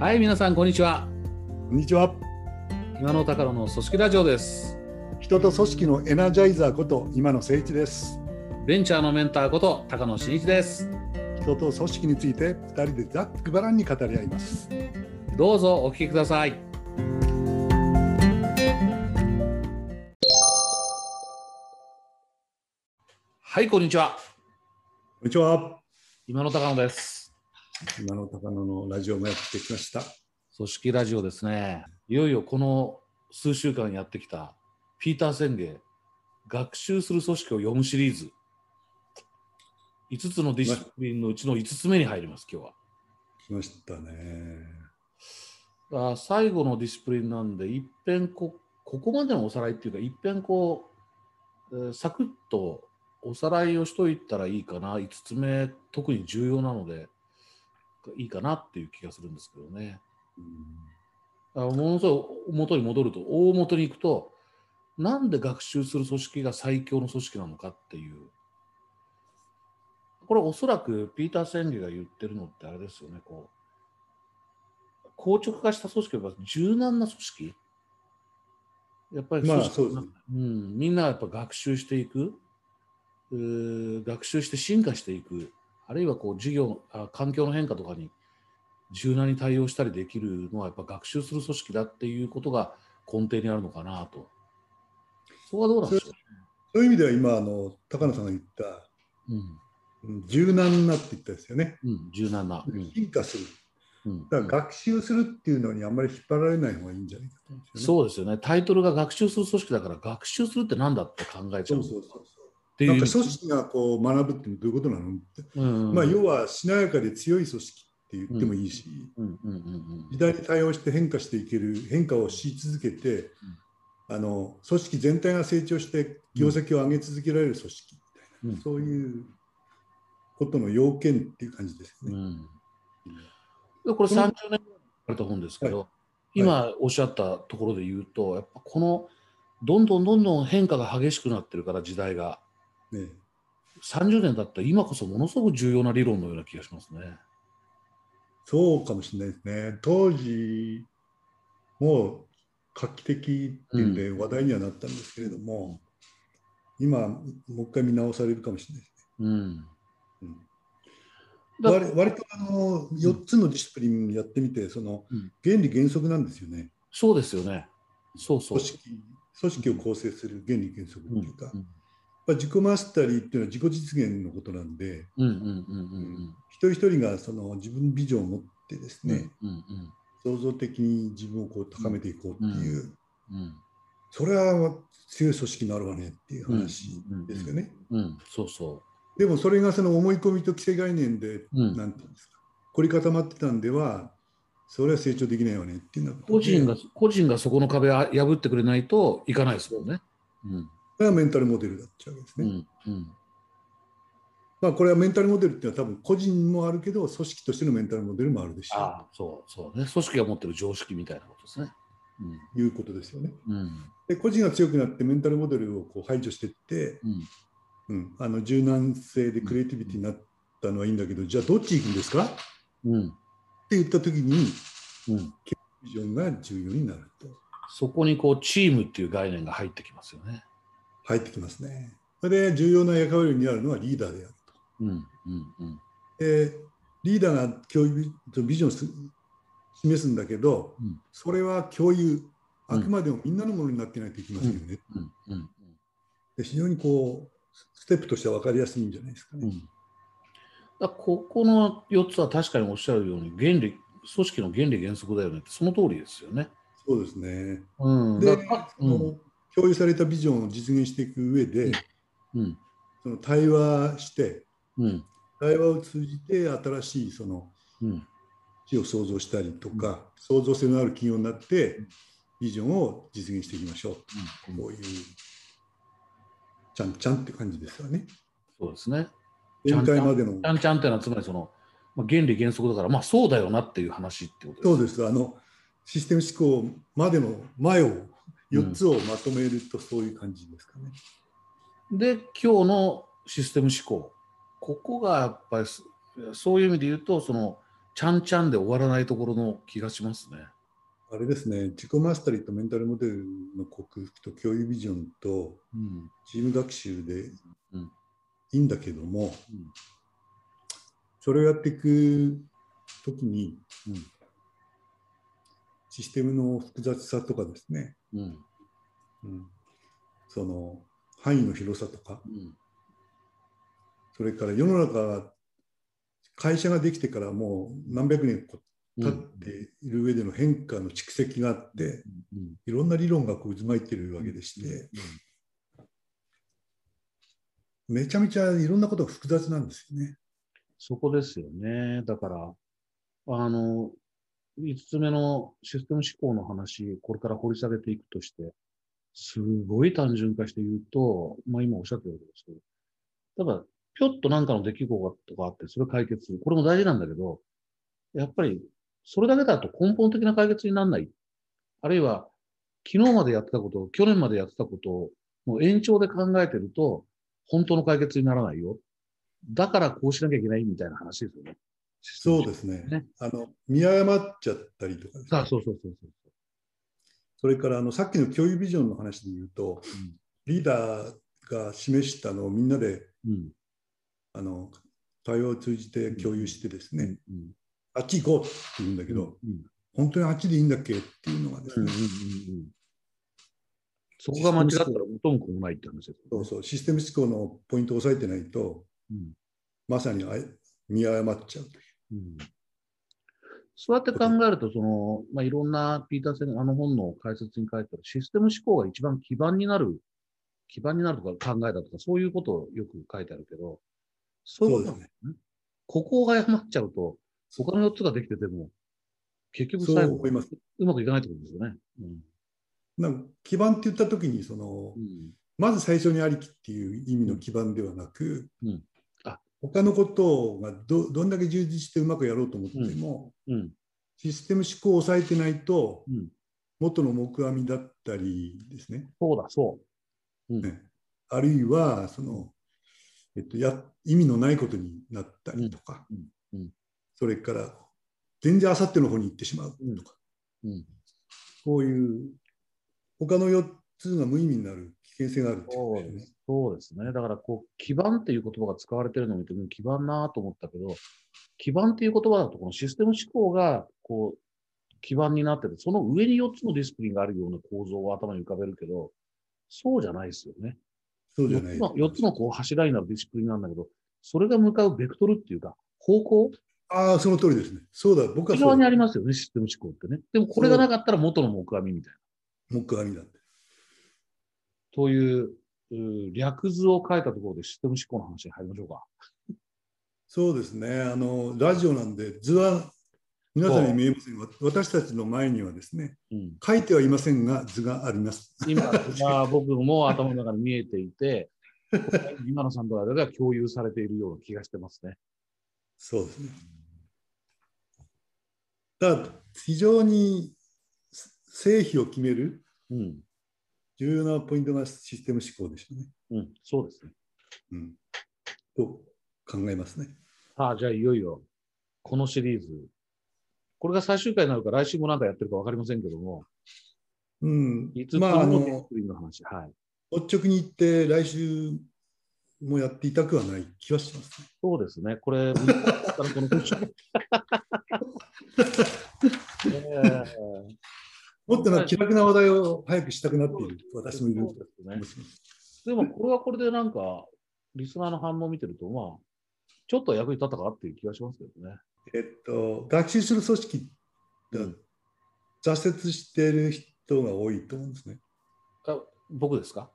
はい、皆さん、こんにちは。こんにちは。今の高野の組織ラジオです。人と組織のエナジャイザーこと今野誠一です。ベンチャーのメンターこと高野真一です。人と組織について二人でざっくばらんに語り合います。どうぞお聞きください。はい、こんにちは。こんにちは。今野高野です。今野高野のラジオもやってきました。組織ラジオですね。いよいよこの数週間やってきたピーターセンゲ学習する組織を読むシリーズ5つのディシプリンのうちの5つ目に入ります今日は。来ましたね。あ最後のディシプリンなんでいっぺんこここまでのおさらいっていうかいっぺんこう、えーサクッとおさらいをしといたらいいかな5つ目特に重要なのでいいかなっていう気がするんですけどね。あものすごい元に戻ると大元に行くとなんで学習する組織が最強の組織なのかっていう。これおそらくピーター・センゲが言ってるのってあれですよね。こう硬直化した組織は柔軟な組織。やっぱりまあ組織そうですね。うん、みんながやっぱ学習していく。学習して進化していくあるいはこう事業あ環境の変化とかに柔軟に対応したりできるのはやっぱ学習する組織だっていうことが根底にあるのかなと。そこはどうなんでしょそういう意味では今あの高野さんが言ったう。うんうん柔軟なって言ったですよね。うん、柔軟な。うん進化する。うんだから学習するっていうのにあんまり引っ張られない方がいいんじゃないかとね。そうですよね。タイトルが学習する組織だから学習するってなんだって考えちゃう。そうそうそうっていうなんか組織がこう学ぶってどういうことなのって、うん。まあ、要はしなやかで強い組織って言ってもいいし、うんうんうん時代に対応して変化していける変化をし続けて、あの組織全体が成長して業績を上げ続けられる組織みたいな、うん。そういうことの要件っていう感じですよね。うん。でこれ30年前に書かれた本ですけど、今おっしゃったところで言うと、やっぱこのどんどんどんどん変化が激しくなってるから時代がね30年経った今こそものすごく重要な理論のような気がしますね。そうかもしれないですね。当時も画期的っていうんで話題にはなったんですけれども、今もう一回見直されるかもしれないですうん。ね。うんだ割割とあの4つのディスプリンやってみてそのうん原理原則なんですよね。そうですよね。そうそう。組織組織を構成する原理原則ってうんいうか、うんまあ、自己マスタリーっていうのは自己実現のことなんで、うんうんうんうん一人一人がその自分ビジョンを持ってですうん。ね、うんうん創造的に自分をこう高めていこうっていう、うんそれは強い組織になるわねっていう話ですよね。うんうん。そうそでもそれがその思い込みと既成概念で、う。うん。なんていうんですか、凝り固まってたんでは、それは成長できないわねっていうのは、個人が個人がそこの壁を破ってくれないといかないですもんね。うんがメンタルモデルだっちゃうわけですね。うんうんまあこれはメンタルモデルっていうのは多分個人もあるけど、組織としてのメンタルモデルもあるでしょああ、そうそうね。組織が持ってる常識みたいなことですね。ういうことですよね。うん。うん。で個人が強くなってメンタルモデルをこう排除していって、うん。うん、あの柔軟性でクリエイティビティになったのはいいんだけど、じゃあどっち行くんですか？ってうん。言った時にうん。ビジョンが重要になるとそこにこうチームっていう概念が入ってきますよね。入ってきますね。それで重要な役割になるのはリーダーであるうん。うん。うん。と。でリーダーが共有ビジョンをす示すんだけど、うんそれは共有あくまでもみんなのものになってないといけませんよね。うん。うん。で非常にこうステップとしては分かりやすいんじゃないですかね。うん。だここの4つは確かにおっしゃるように原理組織の原理原則だよねってその通りですよね。そうですね。うん。でだからその共有されたビジョンを実現していく上で、うん。その対話してうん。対話を通じて新しいそのうん。地を創造したりとか、創造性のある企業になってビジョンを実現していきましょう、うんこういうちゃんちゃんって感じですよね。そうですね。限界までのちゃんちゃんっていうのはつまりその、まあ、原理原則だからまあそうだよなっていう話ってことそうですあのシステム思考までの前を4つをまとめるとそういう感じですかね。で今日のシステム思考。ここがやっぱりすそういう意味で言うとそのちゃんちゃんで終わらないところの気がしますね。あれですね、自己マスタリーとメンタルモデルの克服と共有ビジョンとうん。チーム学習でうん。いいんだけども、うん。それをやっていくときにうん。システムの複雑さとかですね、うん。うん、その範囲の広さとか、うん。それから世の中会社ができてからもう何百年経っている上での変化の蓄積があって、うん。いろんな理論がこう渦巻いているわけでして、めちゃめちゃいろんなことが複雑なんですよね。そこですよね。だから、あの、5つ目のシステム思考の話、これから掘り下げていくとして、すごい単純化して言うと、まあ今おっしゃってるわけですけど、ただ、ぴょっとなんかの出来事があって、それを解決する。これも大事なんだけど、やっぱり、それだけだと根本的な解決にならない。あるいは、昨日までやってたこと、去年までやってたことの延長で考えてると、本当の解決にならないよ。だからこうしなきゃいけないみたいな話ですよね。そうですね。ねあの見誤っちゃったりとかね、あそうそうそうそう。それからあのさっきの共有ビジョンの話で言うと、うん。リーダーが示したのをみんなでうん。あの対話を通じて共有してですね、うんあっち行こうって言うんだけど、うん本当にあっちでいいんだっけっていうのがですね、そこが間違ったら元も子もないって話ですよね。そうそう。システム思考のポイントを押さえてないとうん。まさにあい見誤っちゃうという。うんそうやって考えると、その、まあ、いろんなピーターセン、あの本の解説に書いてあるシステム思考が一番基盤になる、基盤になるとか考えたとか、そういうことをよく書いてあるけど、そういうことね。ここが誤っちゃうと、他の4つができてても、結局そう最後。うまくいかないってことですよね。うんなんか基盤って言った時にその、うんまず最初にありきっていう意味の基盤ではなく、うんあ他のことがどどんだけ充実してうまくやろうと思っても、うん。システム思考を抑えてないとうん。元の木阿弥だったりですね、そうだ、そう。うん。ね。あるいはその、えっと、や意味のないことになったりとか、うん。うん。うん。それから全然あさっての方に行ってしまうとか、うん。こういう他の4つが無意味になる危険性があるってことですよね。そうですね。だから、こう、基盤っていう言葉が使われてるのを見て、うん基盤なと思ったけど、基盤っていう言葉だと、このシステム思考が、こう、基盤になってて、その上に4つのディシプリンがあるような構造を頭に浮かべるけど、そうじゃないですよね。4そうじゃないつの ,4 つのこう柱になるディシプリンなんだけど、それが向かうベクトルっていうか、方向、ああ、その通りですね。そうだ、僕は内側にありまますよね、システム思考ってね。でもこれがなかったら元の木阿弥みたいな。す。木阿弥だって。という、うー略図を書いたところでシステム思考の話に入りましょうか。そうですね。あの、ラジオなんで図は皆さんに見えませんが、私たちの前にはですね、うん、書いてはいませんが図があります。今、まあ僕も頭の中に見えていて、今野さんとの間では共有されているような気がしてますね。そうですね。だ非常に成否を決めるうん、重要なポイントがシステム思考でしたね。うん、そうですね。うん、と考えますね。さあ、じゃあいよいよ、このシリーズ、これが最終回になるか、来週も何かやってるか分かりませんけども、うん5つ、つまああのディの話、はい。率直に言って来週もやっていたくはない気はします、ね。そうですね。これ、この えーもっとな気楽な話題を早くしたくなっている私もいるそうですね。でも、これはこれでなんか、リスナーの反応を見てると、まあ、ちょっと役に立ったかなっていう気がしますけどね。えっと、学習する組織がうん挫折している人が多いと思うんですね。あ僕ですか？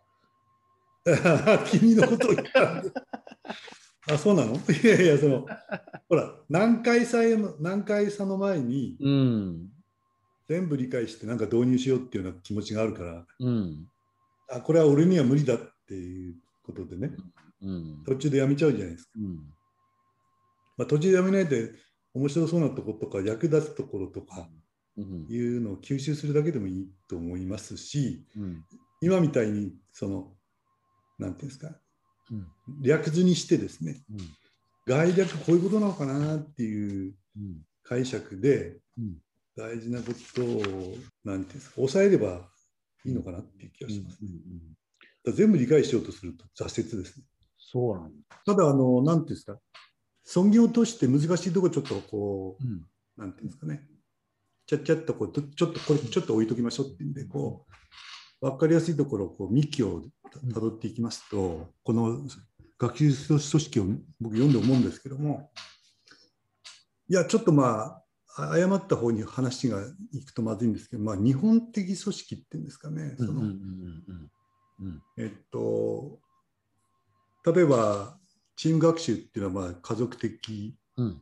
君のことをんで あ、そうなの？いやいや、その、ほら、難解さへの難解さの前にうん。全部理解してなんか導入しようっていうような気持ちがあるから、うん。あ、これは俺には無理だっていうことでね、うん。途中でやめちゃうじゃないですか。うん。まあ、途中でやめないで面白そうなところとか役立つところとかうん。いうのを吸収するだけでもいいと思いますし、うん。今みたいにその、なんていうんですか、うん。略図にしてですね、うん。概略こういうことなのかなっていううん。解釈でうん大事なことを、なんていうんですか、抑えればいいのかなっていう気がします。うんうん全部理解しようとすると挫折ですね。そうなんだ。ただ、あの、なんていうんですか、尊厳を通して難しいところちょっとこうんう、なんていうんですかね、ちゃっちゃっとこう、ちょっとこれちょっと置いときましょうっていうんで、こう、分かりやすいところをこう幹をたどっていきますと、この学習組織を僕読んで思うんですけども、いや、ちょっとまあ、誤った方に話がいくとまずいんですけど、まあ、日本的組織っていうんですかね、そのうんうんうんうんうん。えっと、例えば、チーム学習っていうのはまあ家族的、うん。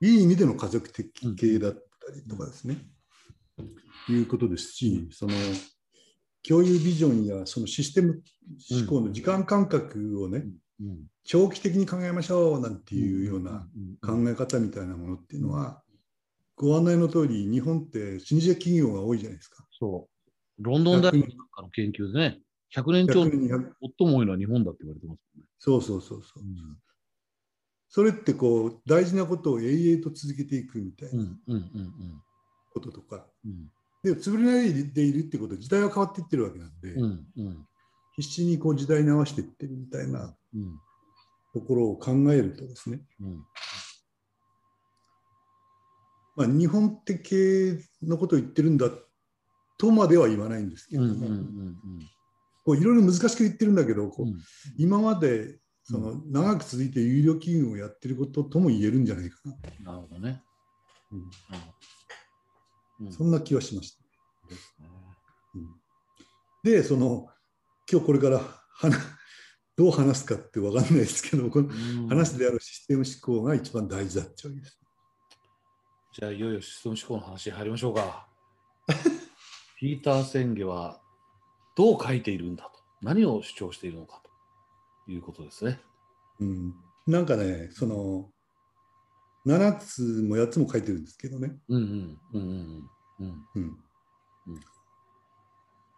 いい意味での家族的系だったりとかですね、いうことですし、その共有ビジョンやそのシステム思考の時間感覚をね、うん。長期的に考えましょうなんていうような考うんえ方みたいなものっていうのは、ご案内の通り、日本って老舗企業が多いじゃないですか。そう。ロンドン大学なんかの研究でね、100年超100年200最も多いのは日本だって言われてますもんね。そうそうそうそう。うんそれってこう大事なことを永遠と続けていくみたいうんなこととか、うんで潰れないでいるってことは時代は変わっていってるわけなんで、うんうん必死にこう時代に合わせていってるみたいなうんところを考えるとですね、うんまあ、日本的のことを言ってるんだとまでは言わないんですけうんれども、うんうん。こういろいろ難しく言ってるんだけど、こううん。今までその長く続いて有料金融をやってることとも言えるんじゃないかな、なるほどね。うん。うん。そんな気はしました。うん。で、その今日これから話どう話すかって分かんないですけど、このうん。話であるシステム思考が一番大事だってわけです。じゃあいよいよシステム思考の話に入りましょうか。ピーター・センゲはどう書いているんだと、何を主張しているのかと。いうことですね。うん、なんかね、その7つも8つも書いてるんですけどね、うんうんうんうんうんうん。うん。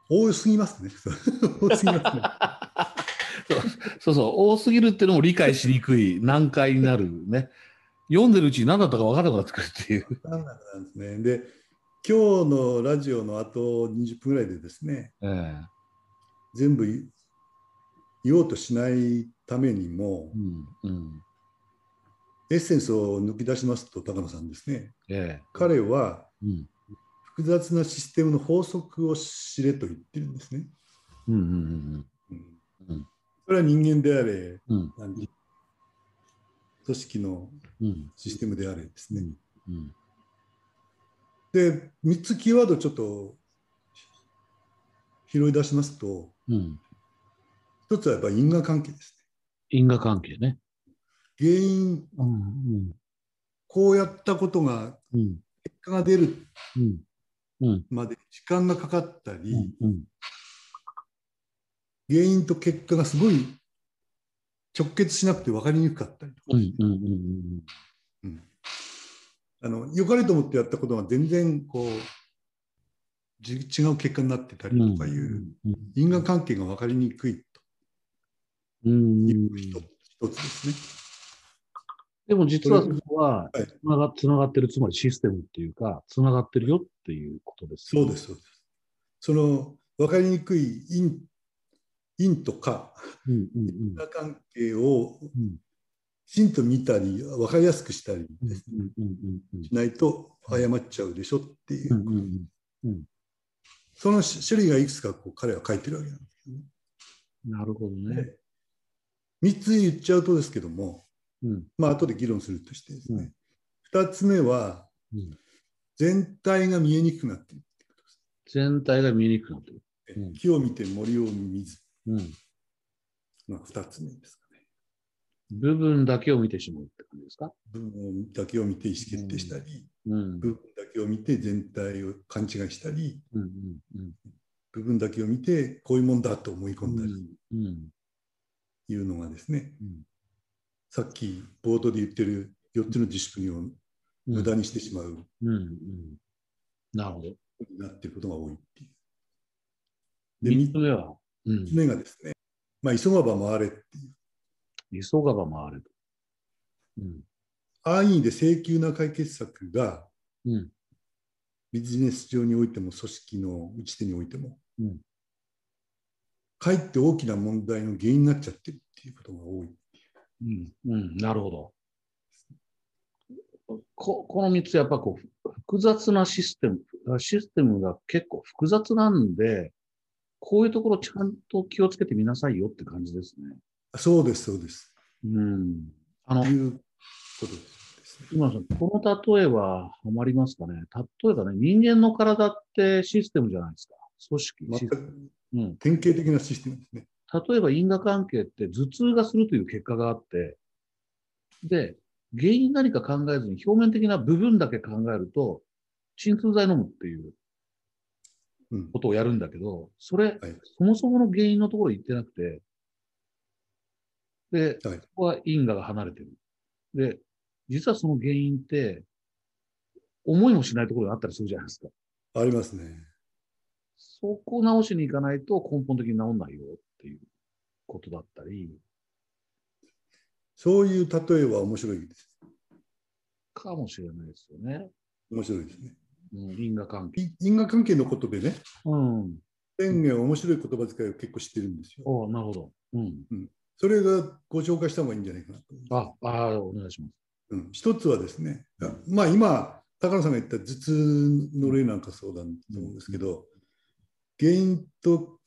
多すぎますね。多すぎますね。そうそう、多すぎるっていうのも理解しにくい、難解になるね。読んでるうちに何だったか分からなくなってくるっていう。なんですね。で、今日のラジオのあと20分ぐらいでですね、ええ。全部言言おうとしないためにもう、んうん。エッセンスを抜き出しますと、高野さんですね、ええ。彼はうん。複雑なシステムの法則を知れと言ってるんですね。うんうんうんうん。それは人間であれ、うん組織のうん。システムであれですね。うん。で、3つキーワードちょっと拾い出しますと、うん。1つはやっぱり因果関係です因果関係ね。ね。原因、うん。こうやったことがうん。結果が出るうん。うん。まで時間がかかったり、うんうん。原因と結果がすごい直結しなくて分かりにくかったりとか、あの良かれと思ってやったことが全然こうじ違う結果になってたりうんとかいううん因果関係が分かりにくいと。いう一つ一つですね。でも実はそこははい。つながつながってる、つまりシステムっていうか、つながってるよっていうことです。そうです、そうです。その分かりにくい因因とかうんうん因果関係をうん。きちんと見たり分かりやすくしたりしないと誤っちゃうでしょっていう。その種類がいくつかこう彼は書いてるわけなんですけどね。なるほどね。で3つ言っちゃうとですけども、うん。まあ後で議論するとしてですね、うん。2つ目はうん。全体が見えにくくなっているってことです。全体が見えにくくなってる。木を見て森を見ずうん。が2つ目ですかね。部分だけを見てしまうって感じですか？部分だけを見て意思決定したり、うん。部分だけを見て全体を勘違いしたり、うんうんうん。部分だけを見てこういうもんだと思い込んだり。うん。いうのがですね、うん。さっき冒頭で言ってる4つの自粛をうん。無駄にしてしまう。うんうん。なるほど。なっていることが多いっていう。で、3三つ目は、うんつ、目がですね、まあ、急がば回れっていう。急がば回れと。うん安易で請求な解決策がうん。ビジネス上においても組織の打ち手においても、うんかえって大きな問題の原因になっちゃってるっていうことが多い。うん。うん。なるほど。ここの3つやっぱこう複雑なシステム、システムが結構複雑なんで、こういうところちゃんと気をつけてみなさいよって感じですね。そうです、そうです。うん。あのと、いうことですね。今さん、この例えはハマりますかね？例えばね、人間の体ってシステムじゃないですか。組織。全システムくうん。典型的なシステムですね。例えば因果関係って頭痛がするという結果があって、で、原因何か考えずに表面的な部分だけ考えると、鎮痛剤飲むっていううんことをやるんだけど、それ、はいそもそもの原因のところ言ってなくて、で、はいここは因果が離れてる。で、実はその原因って、思いもしないところがあったりするじゃないですか。ありますね。そこを直しに行かないと根本的に治んないよっていうことだったり、そういう例えは面白いです。かもしれないですよね。面白いですね。うん、因果関係。い因果関係のことでね、うん。天元は面白い言葉遣いを結構知ってるんですよ。おうなるほど。うん。それがご紹介した方がいいんじゃないかなと。あ、あお願いします。うん、一つはですね、まあ今、高野さんが言った頭痛の例なんかそうだと思うんですけど、原因と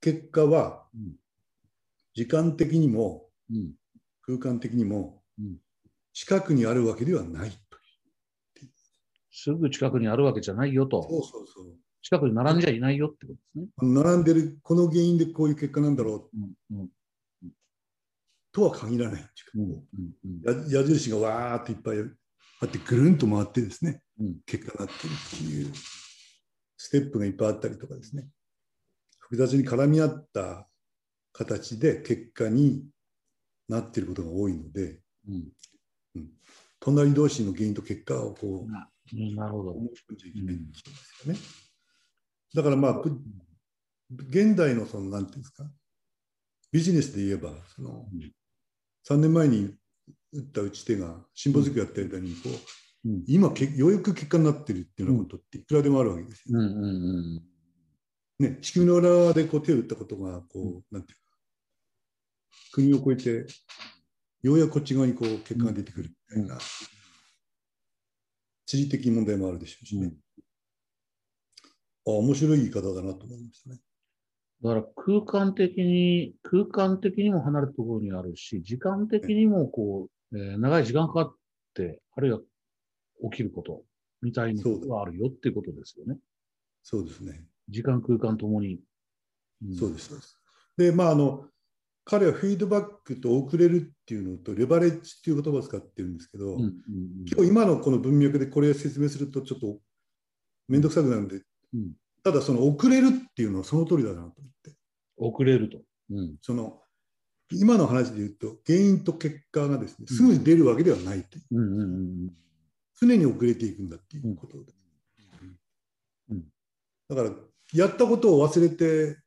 結果はうん時間的にもうん。空間的にもうん近くにあるわけではないと。すぐ近くにあるわけじゃないよと。そうそうそう。近くに並んじゃいないよってことですね。並んでるこの原因でこういう結果なんだろううん。うん。とは限らないううんか。。うん。や矢印がわーっていっぱいあってぐるんと回ってですね、うん結果になってるっていうステップがいっぱいあったりとかですね複雑に絡み合った形で結果になっていることが多いのでうん。隣同士の原因と結果をこうなるほど。んじゃいけないんですよね。だからまあぶ現代のそのなんていうんですか？ビジネスで言えばそのうん3年前に打った打ち手が辛抱づくやってる間にこううん。今けようやく結果になってるっていうようなことっていくらでもあるわけですよ。うん。うん。うん。ね、地球の裏側でこう手を打ったことがこう、なんていうか国を越えてようやくこっち側にこう結果が出てくるみたいな、うん地理的問題もあるでしょうしね。あ面白い言い方だなと思いましたね。だから空間的に、空間的にも離れたところにあるし、時間的にもこう、えー長い時間かかって、あるいは起きることみたいなことがあるよっていうことですよね。そうですね。時間、空間ともに。うです。そうですで、まあ、あの、彼はフィードバックと遅れるっていうのとレバレッジっていう言葉を使ってるんですけど、うん。うん。今日今のこの文脈でこれを説明するとちょっと面倒くさくなるんで、うんただその遅れるっていうのはその通りだなと思って遅れると。うん。その今の話で言うと原因と結果がですねすぐに出るわけではないという、うん。うん。うん。常に遅れていくんだっていうことです、うんだからやったことを忘れて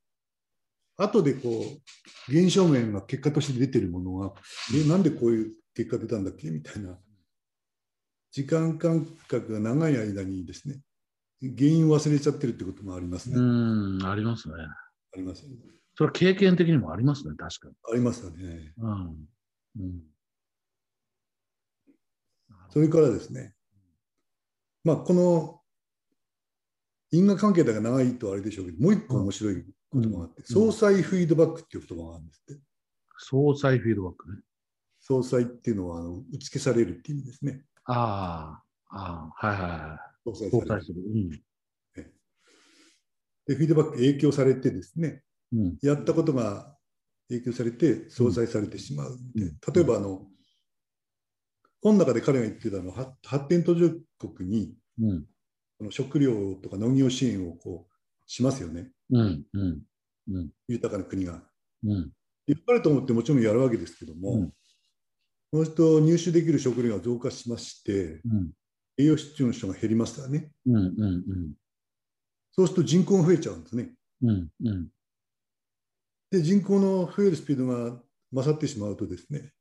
後でこう現象面が結果として出てるものがえなんでこういう結果出たんだっけ？みたいな時間間隔が長い間にですね原因を忘れちゃってるってこともありますね。うん。ありますね。ありますよね。それは経験的にもありますね、確かに。ありますよね。うん。うん。それからですね、まあ、この因果関係だが長いとあれでしょうけど、もう一個面白い言葉があって、うん相殺フィードバックっていう言葉があるんですって。相殺フィードバックね。相殺っていうのはあの打ち消されるっていう意味ですね。ああ、ああ、はいはいはい。相殺される。うん。で、フィードバック影響されてですね、うん。やったことが影響されて相殺されてしまううん例えばあの、本の中で彼が言ってたのは、発発展途上国にうん。この食料とか農業支援をこうしますよね、うん。うん。うん。豊かな国が。うん。良かれと思ってもちろんやるわけですけども、うんそうすると入手できる食料が増加しまして、うん。栄養失調の人が減りますからね。うん。うん。そうすると人口が増えちゃうんですね。うん。うん。で、人口の増えるスピードが勝ってしまうとですね、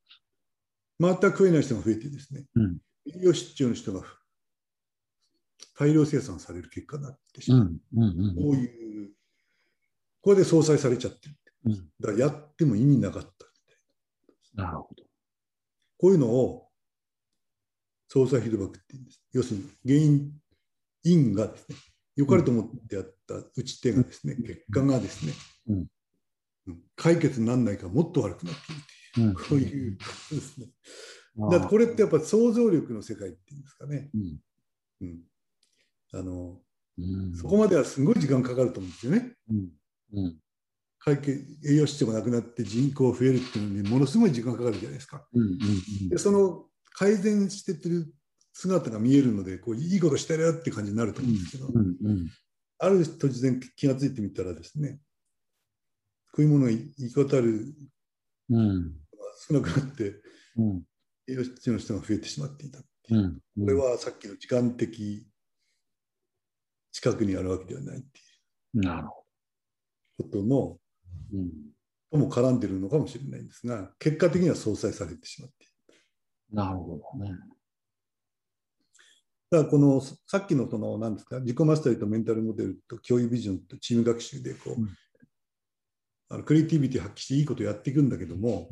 全く食えない人が増えてですね、うん栄養失調の人が大量生産される結果になってしまう。うん。うん。こういう、これで相殺されちゃってる。うん。だからやっても意味なかった。なるほど。こういうのを相殺フィードバックって言うんです。要するに原因、因がですね、良かれと思ってやった打ち手がですね、結果がですね、うんうん解決にならないからもっと悪くなっているという、うん。こういうことですね。だからこれってやっぱ想像力の世界っていうんですかね。うん。うん、あのうん。そこまではすごい時間かかると思うんですよね。うん。うん。会計栄養失調がなくなって人口増えるっていうのにものすごい時間かかるじゃないですか。うん。うん。でその改善してってる姿が見えるのでこういいことしてるよって感じになると思うんですけど、うん。うん。ある突然気がついてみたらですね食い物が行き渡るうん。少なくなってうん。栄養失調の人が増えてしまっていた。こうん。れはさっきの時間的近くにあるわけではないっていなるほうことのど。うん。とも絡んでるのかもしれないんですが結果的には相殺されてしまっている。なるほどね。だからこのさっきのその何ですか自己マスタリーとメンタルモデルと共有ビジョンとチーム学習でこう、うんあのクリエイティビティ発揮していいことをやっていくんだけども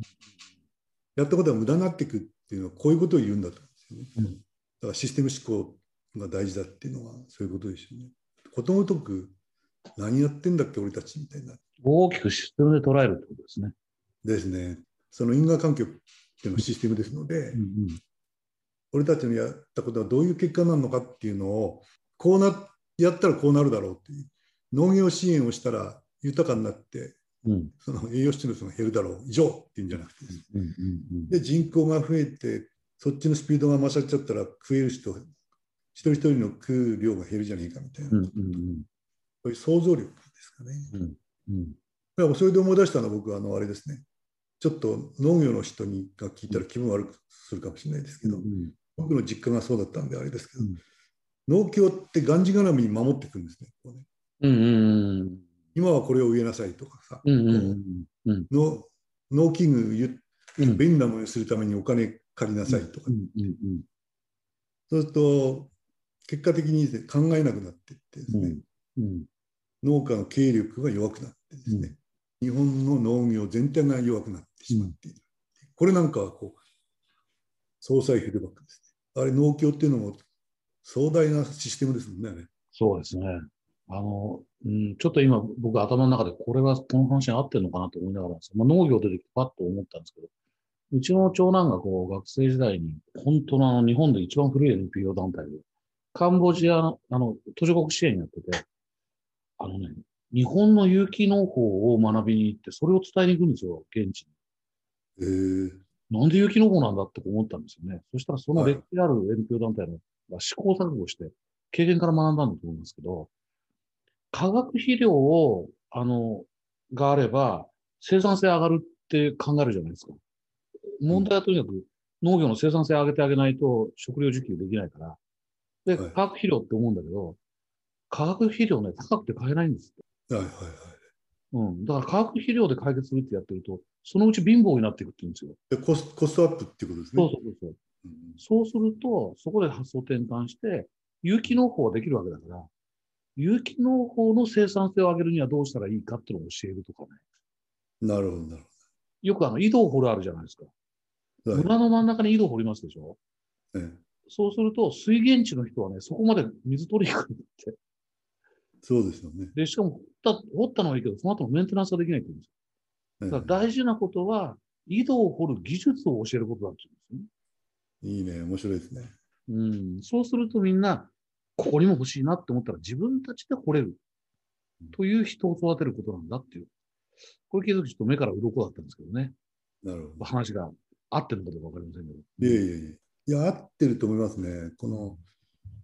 やったことは無駄になっていくっていうのはこういうことを言うんだと思うんですよね。うんだからシステム思考が大事だっていうのはそういうことですよね。ことごとく何やってんだっけ俺たちみたいな大きくシステムで捉えるってことですね。ですねその因果関係っていうのはシステムですので、うん。俺たちのやったことはどういう結果なのかっていうのをこうなやったらこうなるだろうっていう農業支援をしたら豊かになってうん。うん。その栄養失調の人が減るだろう以上っていうんじゃなくてですうん。うん。で人口が増えてそっちのスピードが勝っちゃったら食える人一人一人の食う量が減るじゃねえかみたいな、うん。うこん。ういう想像力ですかね。うん。うん。だからそれで思い出したのは僕はあのあれですねちょっと農業の人にが聞いたら気分悪くするかもしれないですけど、うん。僕の実家がそうだったんであれですけど、うん農協ってがんじがらみに守っていくんですね。こうねうん。うん。今はこれを植えなさいとかさ、うん。う。こうん農農機具。便利なものにするためにお金借りなさいとか、うん。うん。そうすると結果的に考えなくなっていってですね、うん。農家の経営力が弱くなってですね、日本の農業全体が弱くなってしまっている。これなんかはこう総裁フィードバックですね。あれ農協っていうのも壮大なシステムですもんね。そうですね。あの、うん、ちょっと今僕頭の中でこれはこの話に合ってるのかなと思いながらです、まあ、農業出てきてパッと思ったんですけど、うちの長男がこう学生時代に本当のあの日本で一番古い NPO 団体で、カンボジアのあの途上国支援やってて、あのね、日本の有機農法を学びに行って、それを伝えに行くんですよ、現地に。えー、なんで有機農法なんだって思ったんですよね。そしたらそのはい歴史ある NPO 団体のが試行錯誤して、経験から学んだんだと思うんですけど、化学肥料を、あの、があれば、生産性上がるって考えるじゃないですか。問題はとにかく農業の生産性上げてあげないと食料自給できないから。で、はい化学肥料って思うんだけど、化学肥料ね、高くて買えないんですって。はいはいはい。うん。だから化学肥料で解決するってやってると、そのうち貧乏になっていくって言うんですよ。でコスコストアップっていうことですね。そうそうそうそう。うんそうすると、そこで発想転換して、有機農法はできるわけだから、有機農法の生産性を上げるにはどうしたらいいかっていうのを教えるとかね。なるほど、なるよくあの、井戸を掘るあるじゃないですか。ほど。はい村の真ん中に井戸を掘りますでしょええそうすると、水源地の人はね、そこまで水取りに行くんだって。そうですよね。で、しかも掘った、掘ったのはいいけど、その後のメンテナンスができないって言うんですええよ。だから大事なことは、井戸を掘る技術を教えることだって言うんですよね。いいね、面白いですね。うん、そうするとみんな、ここにも欲しいなって思ったら自分たちで掘れるという人を育てることなんだっていう。これ聞いたとちょっと目から鱗だったんですけどね。なるほど。話が合ってるのかどうかわかりませんけど。いやいやいや。いや、合ってると思いますね。この、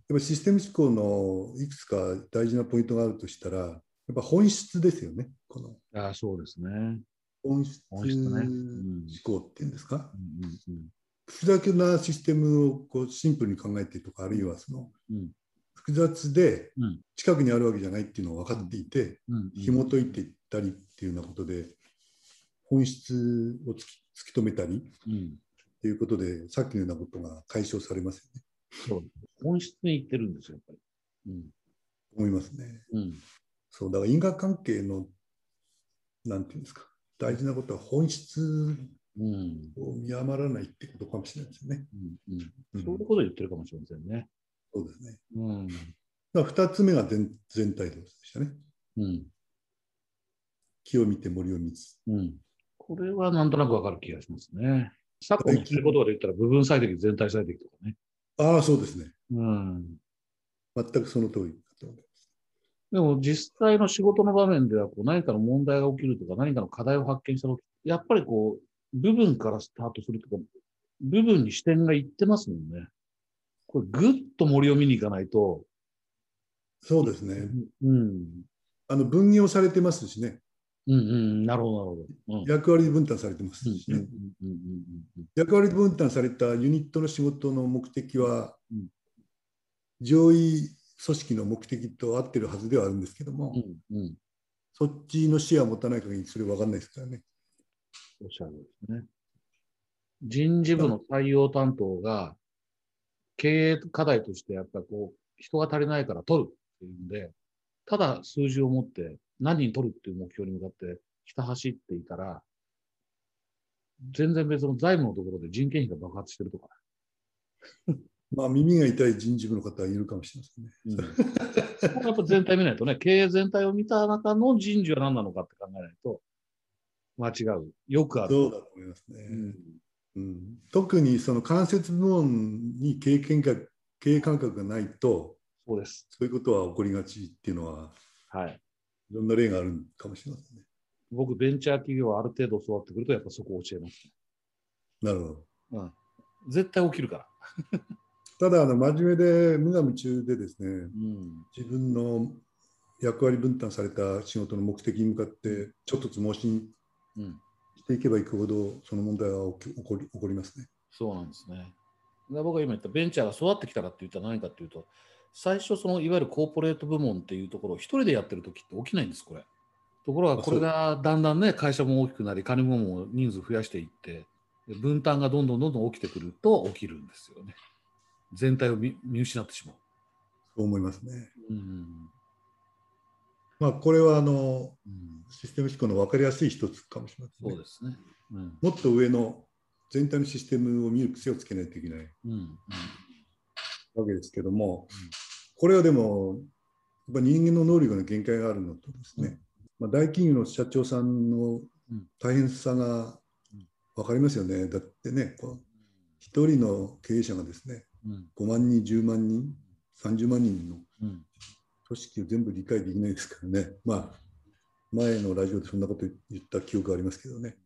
やっぱシステム思考のいくつか大事なポイントがあるとしたら、やっぱ本質ですよね。このああそうですね。本質本質ね。思うん。考っていうんですか？うんうん複雑なシステムをこうシンプルに考えてとか、あるいはそのうん。複雑でうん。近くにあるわけじゃないっていうのを分かっていて、紐解いていったりっていうようなことで、本質を突き突き止めたりうん。ということで、さっきのようなことが解消されますよね。そう本質にいってるんですよ、やっぱり。うん。思いますね。うん。そう、だから因果関係の、なんていうんですか、大事なことは本質うん。を見余らないってことかもしれないですよね。うん。ううんん。そういうこと言ってるかもしれませんね。そうですね。うん。だから2つ目が全全体像でしたね。うん。木を見て森を見つ。うん。これはなんとなくわかる気がしますね。昨今の言ってることで言ったら部分最適、全体最適とかね。ああ、そうですね。うん。全くその通りだと思います。でも実際の仕事の場面ではこう何かの問題が起きるとか何かの課題を発見したとき、やっぱりこう、部分からスタートするとか、部分に視点がいってますもんね。これぐっと森を見に行かないと、そうですね。うん。あの分業されてますしね。うんうん、なるほど、なるほど。うん役割分担されてますうんしね。役割分担されたユニットの仕事の目的はうん、上位組織の目的と合ってるはずではあるんですけども、うんうん。そっちの視野を持たない限りそれ分かんないですからね。おっしゃるんですね。人事部の採用担当が、経営課題としてやっぱりこう、人が足りないから取るっていうんで、ただ数字を持って何人取るっていう目標に向かってひた走っていたら、全然別の財務のところで人件費が爆発してるとか。まあ耳が痛い人事部の方はいるかもしれませんね。うん、やっぱ全体見ないとね、経営全体を見た中の人事は何なのかって考えないと、間違う。よくある。そうだと思いますね。うんうん特にその間接部門に経験が経営感覚がないと、そうです。そういうことは起こりがちっていうのは、はい。いろんな例があるかもしれませんね。僕、ベンチャー企業はある程度教わってくると、やっぱそこを教えます。なるほど。うん。絶対起きるから。ただあの、真面目で無我夢中でですね、うん。自分の役割分担された仕事の目的に向かって、ちょっとずつ盲信うん。していけばいくほど、その問題は起き起こり起こりますね。そうなんですね。僕が今言ったベンチャーが育ってきたらって言ったら何かっていうと、最初そのいわゆるコーポレート部門っていうところを一人でやってる時って起きないんです、これ。ところがこれがだんだんね、会社も大きくなり、金もも人数増やしていって、で分担がどんどんどんどん起きてくると起きるんですよね。全体を見見失ってしまう。そう思いますね。うん。まあ、これはあのうん、システム思考の分かりやすい一つかもしれませんね。そうですね。うん。もっと上の全体のシステムを見る癖をつけないといけないうん。わけですけども、うんこれはでも、やっぱ人間の能力の限界があるのとですね、まあ、大企業の社長さんのうん大変さが分かりますよね。だってね、こう一人の経営者がですね、うん。5万人、10万人、30万人のうん。組織を全部理解できないですからね。まあ、前のラジオでそんなこと言った記憶がありますけどね。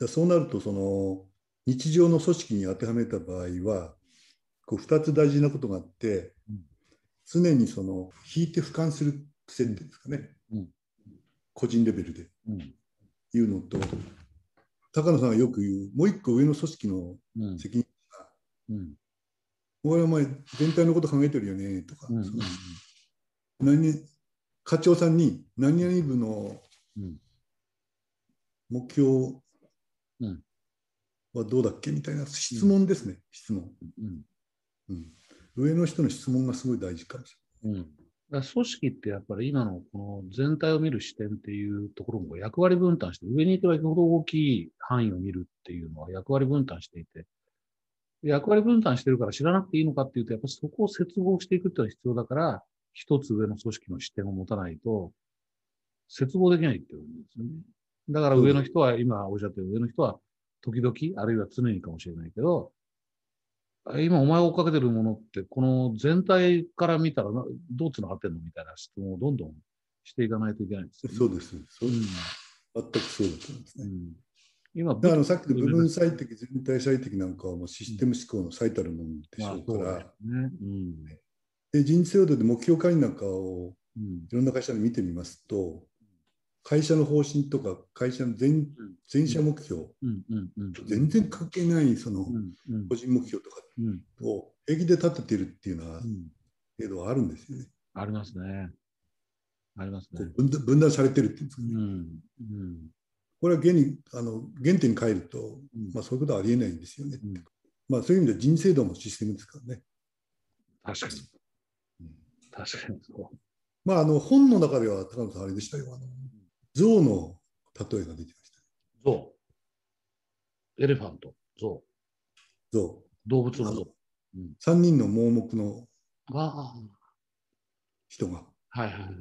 だそうなると、その日常の組織に当てはめた場合は、こう2つ大事なことがあって、うん常にその引いて俯瞰する癖っていうんですかね、うん。個人レベルで。うん。言うのと、高野さんがよく言う、もう一個上の組織のうん。責任が、うん。お前お前全体のこと考えてるよねとか、何課長さんに何々部のうん。目標うん。はどうだっけ？みたいな質問ですね、質問、うん。上の人の質問がすごい大事かもしうん。だから組織ってやっぱり今のこの全体を見る視点っていうところも役割分担して、上に行けば行くほど大きい範囲を見るっていうのは役割分担していて、役割分担してるから知らなくていいのかっていうと、やっぱりそこを接合していくっていうのが必要だから、一つ上の組織の視点を持たないと、接合できないっていうんですよね。だから上の人は、今おっしゃったように上の人は、時々、あるいは常にかもしれないけど、今お前が追っかけてるものって、この全体から見たらなどうつながってんのみたいな質問をどんどんしていかないといけないんですよ。ね。そうです。そううん全くそうだと思いますね。うん今、だからさっきの部分さ最適、全体最適なんかはもうシステム思考の最たるものでしょうから、ね。うん。で人事制度で目標会議なんかをうん。いろんな会社で見てみますと、会社の方針とか会社の全全社目標。全然関係ないその個。人目標とかうん。を平気で立ててるっていうのはうん。程度はあるんですよね。ありますね。ありますね。分断分断されてるっていうんですかね。うん。うん。これは原にあの原点に帰ると、うんまあ、そういうことはありえないんですよね。うんまあ、そういう意味では人生道もシステムですからね。確かに。うん確かにそう。まあ、あの本の中では高野さんあれでしたよ。あの象の例えが出てました。ゾウ。エレファント。ゾウ。象。動物のゾウ。3人の盲目のあ人が、あ。はいはいはい。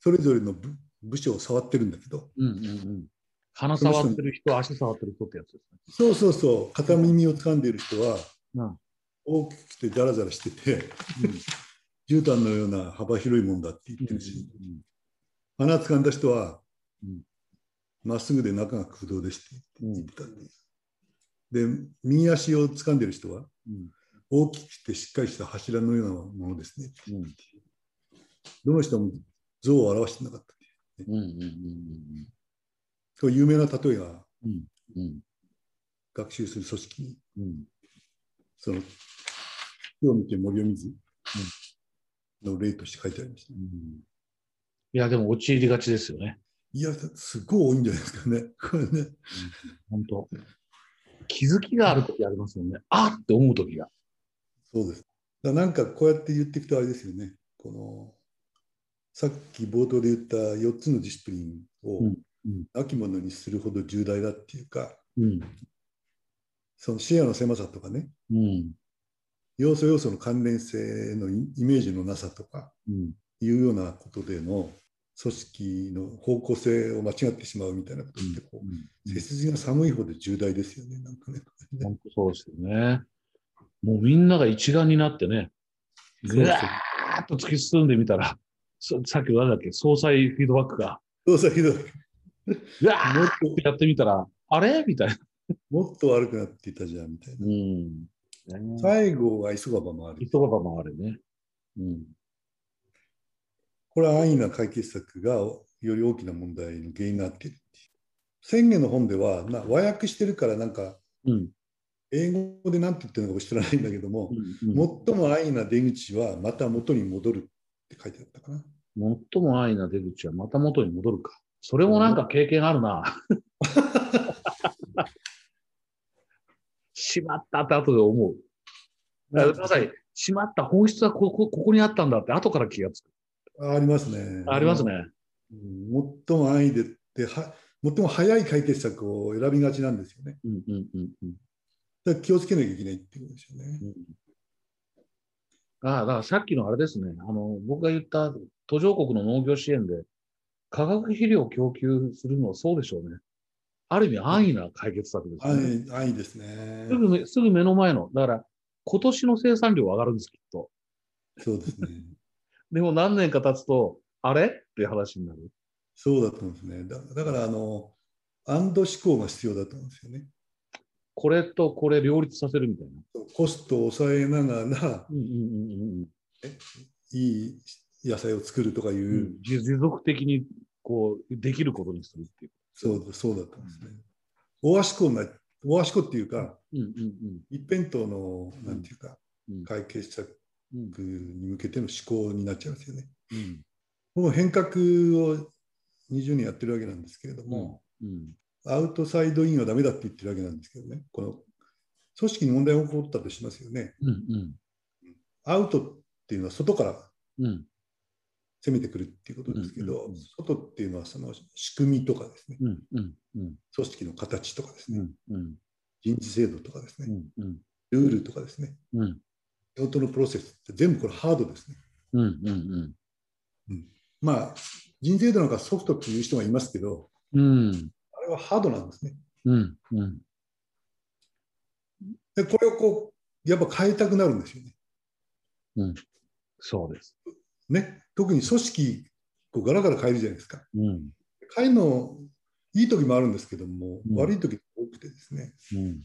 それぞれの部部署を触ってるんだけど、うんうんうん。鼻触ってる人、足触ってる人ってやつですね。そうそうそう、片耳を掴んでいる人は、うん大きくてザラザラしてて、絨毯のような幅広いもんだって言ってるし、鼻掴んだ人はうん、まっすぐで中が空洞でして言ってたんで、で、右足を掴んでる人は、うん。大きくてしっかりした柱のようなものですね。うん。どの人も像を表してなかった。うんうんうんこういう有名な例えが学習する組織。に、うん。その、木を見て森を見ずの例として書いてありました。うんいや、でも陥りがちですよね。いや、すごい多いんじゃないですかね。これね。本当。気づきがある時ありますよね。あっって思う時が。そうです。だなんかこうやって言っていくとあれですよね。このさっき冒頭で言った4つのディスプリンをうんうんなきものにするほど重大だっていうか、うん。その視野の狭さとかね、うん。要素要素の関連性のイイメージのなさとかうん。いうようなことでの組織の方向性を間違ってしまうみたいなことってこう、背筋が寒いほど重大ですよね。なんかね。本当そうですよね。もうみんなが一丸になってね、ぐわーっと突き進んでみたら、そさっきの何だっけ、総裁フィードバックが、そうそうひどい。うわーもっってやってみたら、あれ？みたいな。ともっと悪くなっていたじゃんみたいな。うん。最後は急がば回る。人が回るね。うん。これは安易な解決策がより大きな問題の原因になっている。宣言の本ではな和訳してるからなんかうん。英語で何て言ってるのか知らないんだけども、うん最も安易な出口はまた元に戻るって書いてあったかな。最も安易な出口はまた元に戻るか。それもなんか経験あるな。しまったって後で思う。だからまさに、しまった本質はここここにあったんだって後から気がつく。ありますね。ありますね。うん。最も安易ででは最も早い解決策を選びがちなんですよね。うんうんうんうん気をつけなきゃいけないっていうことですよね。うんああ、だからさっきのあれですね。あの、僕が言った途上国の農業支援で、化学肥料を供給するのはそうでしょうね。ある意味安易な解決策ですね。安易安易ですねす。ぐめ、すぐ目の前の。だから、今年の生産量は上がるんです、きっと。そうですね。でも何年か経つと、あれ？っていう話になる。そうだと思うんですね。だだから、あの、アンド思考が必要だと思うんですよね。これとこれ両立させるみたいな。コストを抑えながら、うんうんうんうんいい野菜を作るとかいう、うん。持持続的に、こう、できることにするっていう。そうそうだったんですね。大足行な、大足行っていうか、うんうん一辺倒の、なんていうか、うん。解決策うん。に向けての思考になっちゃうんですよね。うん。僕も変革を20年やってるわけなんですけれども、うん。アウトサイドインはダメだって言ってるわけなんですけどね、この組織に問題が起こったとしますよね。うんうん。アウトっていうのは外からうん。攻めてくるっていうことですけど、うんうんうん。外っていうのはその仕組みとかですね、うんうんうん。組織の形とかですね、うんうん。人事制度とかですね、うんうん。ルールとかですね、うん仕事のプロセスって全部これハードですね。うんうんまあ、人事制度なんかソフトっていう人がいますけど、うんあれはハードなんですね。うんうんで、これをこう、やっぱ変えたくなるんですよね。そうです。ね特に組織、こうガラガラ変えるじゃないですか。うん変えるの、いい時もあるんですけども、うん悪い時も多くてですね、うん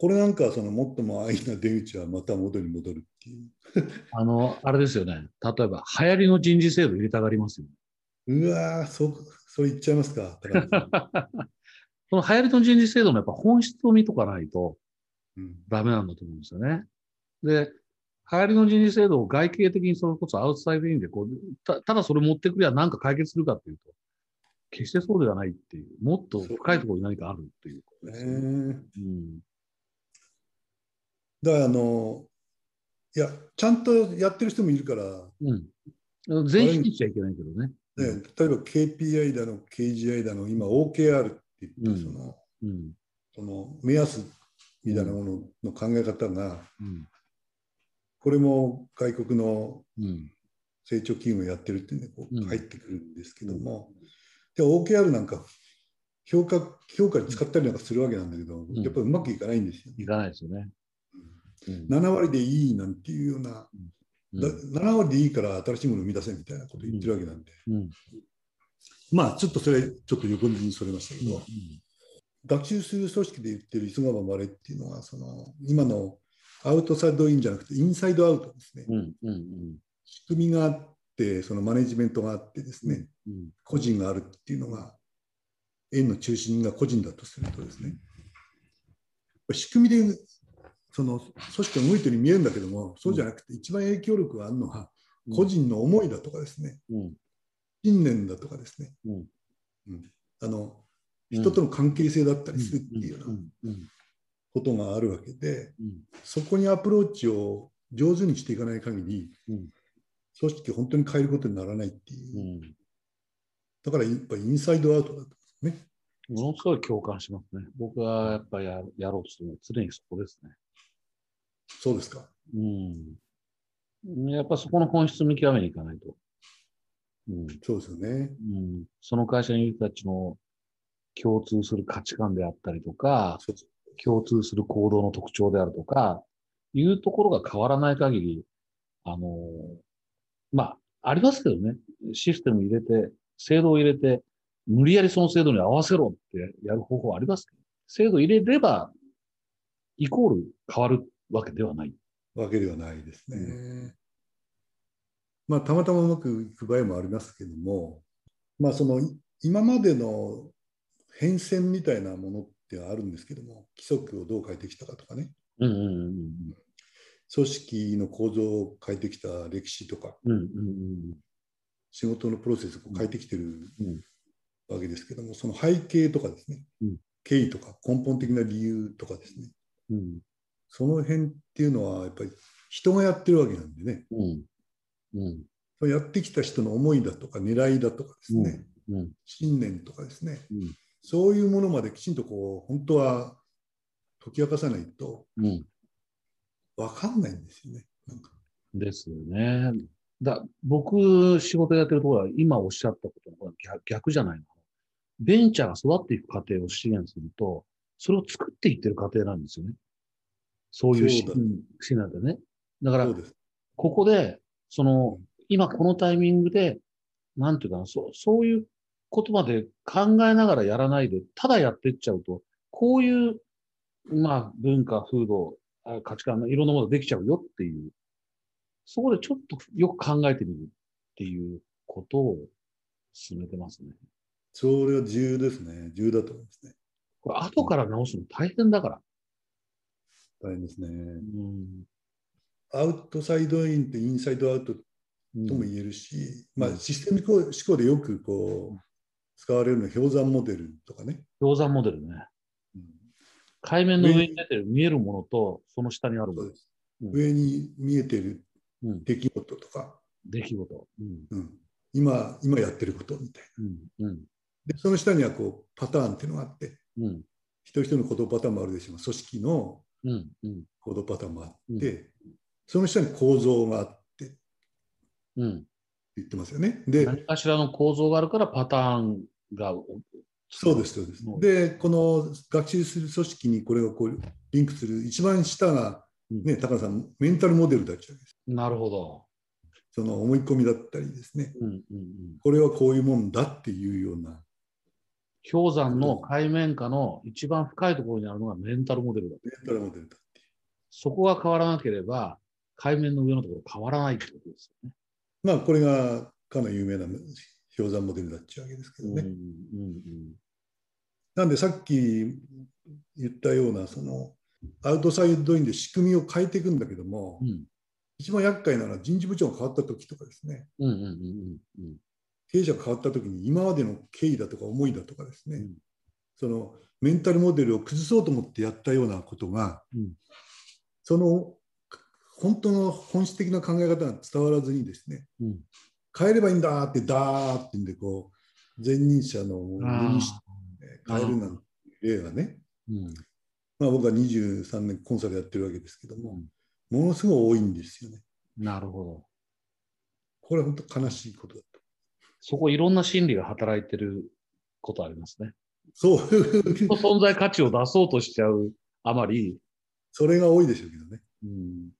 これなんかはその最も安易な出口はまた元に戻るっていう。あの、あれですよね。例えば、流行りの人事制度入れたがりますよ。うわーそ、それ言っちゃいますか、その流行りの人事制度のやっぱ本質を見とかないとうんダメなんだと思うんですよね。で、流行りの人事制度を外形的にそれこそアウトサイドインでこう、たただそれ持ってくりゃ何か解決するかっていうと、決してそうではないっていう、もっと深いところに何かあるっていうことですよね。ねうんだからあのいや、ちゃんとやってる人もいるから、うん。全否定しちゃいけないけどね。ね、例えば KPI だの、KGI だの、今 OKR って言って、うんそのうん。その目安みたいなものの考え方が、うん。これも外国のうん。成長企業がやってるっていうんでこうんう入ってくるんですけども、で OKR なんか評価評価に使ったりなんかするわけなんだけど、んやっぱりうまくいかないんですよ、いかないですよね。うん7割でいいなんていうような、うんだ7割でいいから新しいものを生み出せみたいなことを言ってるわけなんで、うん。まあちょっとそれちょっと横にそれましたけど、うん学習する組織で言ってる磯川マレっていうのはその今のアウトサイドインじゃなくてインサイドアウトですね、うん。うん。仕組みがあってそのマネジメントがあってですね、うん。個人があるっていうのが円の中心が個人だとするとですね仕組みでその組織が動いてるように見えるんだけどもそうじゃなくて一番影響力があるのは個人の思いだとかですねうん。信念だとかですね、うんうんあの人との関係性だったりするっていうようなうん。ことがあるわけでうん。そこにアプローチを上手にしていかない限りうん。組織を本当に変えることにならないっていううんだからやっぱりインサイドアウトだとね。ものすごい共感しますね。僕はやっぱりややろうとするのは常にそこですね。そうですか。うん。やっぱそこの本質見極めにいかないと。うん。そうですよね。うん、その会社にいる人たちの共通する価値観であったりとか、共通する行動の特徴であるとか、いうところが変わらない限り、あの、まあ、ありますけどね、システム入れて、制度を入れて、無理やりその制度に合わせろってやる方法はありますけど、制度入れれば、イコール変わるわけではない。わけではないですね。まあ、たまたまうまくいく場合もありますけども、まあ、その今までの変遷みたいなものってあるんですけども、規則をどう変えてきたかとかね、うんうんうん組織の構造を変えてきた歴史とか、うん。うんうん。仕事のプロセスを変えてきてるうん。わけですけども、その背景とかですね、うん。経緯とか根本的な理由とかですね、うんうんその辺っていうのはやっぱり人がやってるわけなんでね、うん。うん。やってきた人の思いだとか狙いだとかですね、うん。信念とかですね、うん。そういうものまできちんとこう本当は解き明かさないとうん。分かんないんですよね。なんか。ですよね。だ僕、仕事やってるところは、今おっしゃったことの逆逆じゃないの。ベンチャーが育っていく過程を支援すると、それを作っていってる過程なんですよね。そういうシーンシーンなんでね。だから。ここで、その、今このタイミングで、なんていうかな、そう、そういうことまで考えながらやらないで、ただやっていっちゃうと、こういう、まあ、文化、風土、あ価値観のいろんなものができちゃうよっていう、そこでちょっとよく考えてみるっていうことを進めてますね。それは重要ですね。重要だと思いますね。これ後から直すの大変だから。大変ですね。うん。アウトサイドインってインサイドアウトうんとも言えるし、まあ、システム思考でよくこう使われるのは氷山モデルとかね。氷山モデルね。うん海面の上に出てる見えるものと、その下にあるものそうで。すうん上に見えてるうん。出来事とか、出来事。うん。うん今今やってることみたいうん。うん。な。でその下にはこうパターンっていうのがあってうん。一人一人の行動パターンもあるでしょう組織のうん。うん。行動パターンもあうって、その下に構造があってってうん。言ってますよね。で何かしらの構造があるからパターンが。そうです、そうですう。んで、この学習する組織にこれをこうリンクする一番下が、ね、高野さん、メンタルモデルだけです。なるほど。その思い込みだったりですね、うん。うん。うん。これはこういうもんだっていうような、氷山の海面下の一番深いところにあるのがメンタルモデルだ。メンタルモデルだって。そこが変わらなければ、海面の上のところ変わらないってことですよね。まあ、これがかの有名な氷山モデルだっちゃうわけですけどね。うん。うん。なんでさっき言ったような、そのアウトサイドインで仕組みを変えていくんだけども、うん。一番厄介なのは人事部長が変わった時とかですね、うん。うん。うん。うん。経営者が変わった時に今までの経緯だとか思いだとかですね、うん。そのメンタルモデルを崩そうと思ってやったようなことが、うん。その本当の本質的な考え方が伝わらずにですね、うん。変えればいいんだってダーってんでこう前任者の上にして変えるなんて例がね、うん。まあ、僕は23年コンサルやってるわけですけども、ものすごい多いんですよね。なるほど。これは本当悲しいことだと。そこいろんな心理が働いてることありますね。そういう、存在価値を出そうとしちゃうあまり、それが多いでしょうけどね。うん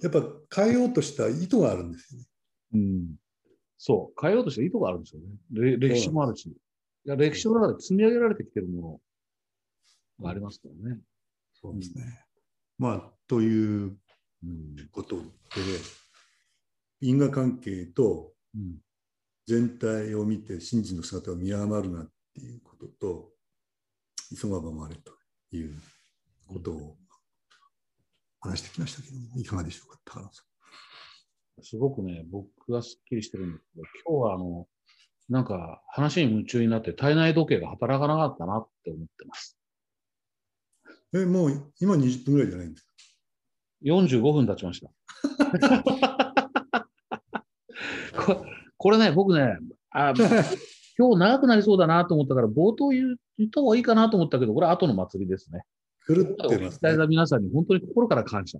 やっぱ変えようとした意図があるんですよね。うん、そう、変えようとした意図があるんですよね。れ歴史もあるし。いや歴史の中で積み上げられてきてるものがありますからね。そうですね。まあ、といううんことで、因果関係とうん全体を見て真実の姿を見誤るなっていうことと、急がば回れということを話してきましたけども、いかがでしょうか、高野さすごくね、僕はすっきりしてるんですけど、今日はあの、なんか話に夢中になって体内時計が働かなかったなって思ってます。ん。え、もう今20分ぐらいじゃないんですか？45分経ちました。これね、僕ね、あ 今日長くなりそうだなと思ったから、冒頭言った方がいいかなと思ったけど、これ後の祭りですね。狂ってますね皆さんに本当に心から感謝。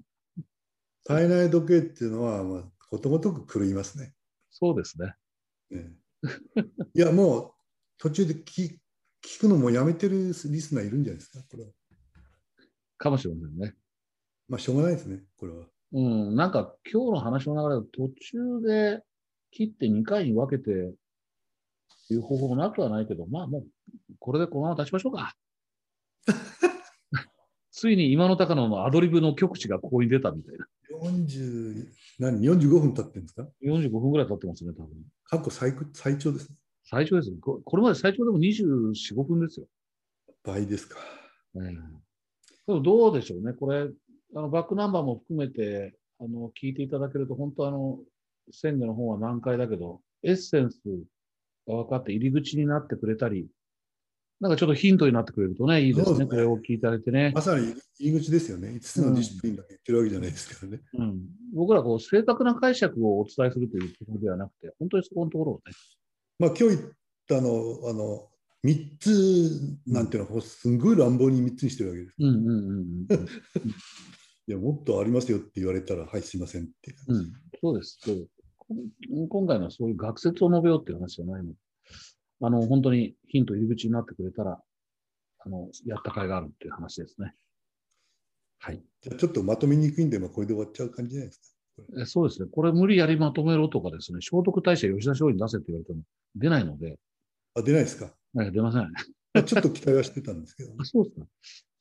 体内時計っていうのは、まあ、ことごとく狂いますね。そうですね。ねいや、もう途中で聞聞くのもやめてるリスナーいるんじゃないですか、これは。かもしれませんね。まあ、しょうがないですね、これは。うん、なんか今日の話の流れで途中で切って2回に分けていう方法もなくはないけど、まあもうこれでこのまま出しましょうか。ついに今の高野のアドリブの極致がここに出たみたいな。40何？45分経ってるんですか？45分ぐらい経ってますね、多分。過去最最長ですね。最長ですね。ここれまで最長でも24、5分ですよ。倍ですか。ええでもどうでしょうね。これ、あのバックナンバーも含めてあの聞いていただけると、本当あの、千年の本は難解だけど、エッセンスが分かって入り口になってくれたり、なんかちょっとヒントになってくれるとね、いいですね。すねこれを聞いていただいてね。まさに入り口ですよね。5つのディシプリンだけ言ってるわけじゃないですからね。うん、僕らこう正確な解釈をお伝えするというところではなくて、本当にそこのところをね。まあ、今日言ったの、あの、3つなんていうのは、すんごい乱暴に3つにしてるわけです。うんうんうんうん。いや、もっとありますよって言われたら、はい、すいませんっていうん、そうです。そうです今回のはそういう学説を述べようっていう話じゃないので、あの、本当にヒント入り口になってくれたら、あの、やった甲斐があるっていう話ですね。はい。じゃあちょっとまとめにくいんで、まあ、これで終わっちゃう感じじゃないですか。えそうですね。これ無理やりまとめろとかですね、聖徳太子や吉田松陰に出せって言われても出ないので、あ、出ないですか？え出ません。まあちょっと期待はしてたんですけど、あ そうですか。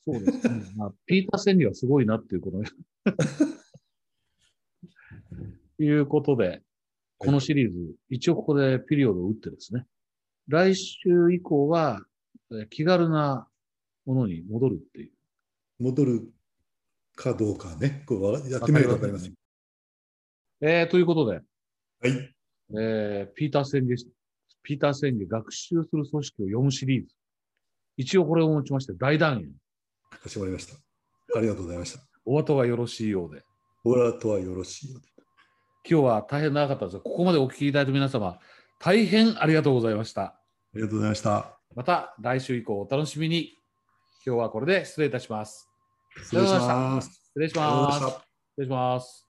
そうですね。まあ、ピーター・センリはすごいなっていうことね。いうことで、このシリーズ、一応ここでピリオドを打ってですね、来週以降はえ気軽なものに戻るっていう。戻るかどうかね、こうわやってみれば分かります。えーということで、はい。えーピーター・センゲ、ピーター・センゲ学習する組織を読むシリーズ。一応これをもちまして大団円。かしこまりました。ありがとうございました。お後がよろしいようで。オーラとはよろしいようで。今日は大変長かったですが、ここまでお聞きいただいた皆様、大変ありがとうございました。ありがとうございました。また来週以降お楽しみに。今日はこれで失礼いたします。失礼します。失礼します。失礼します。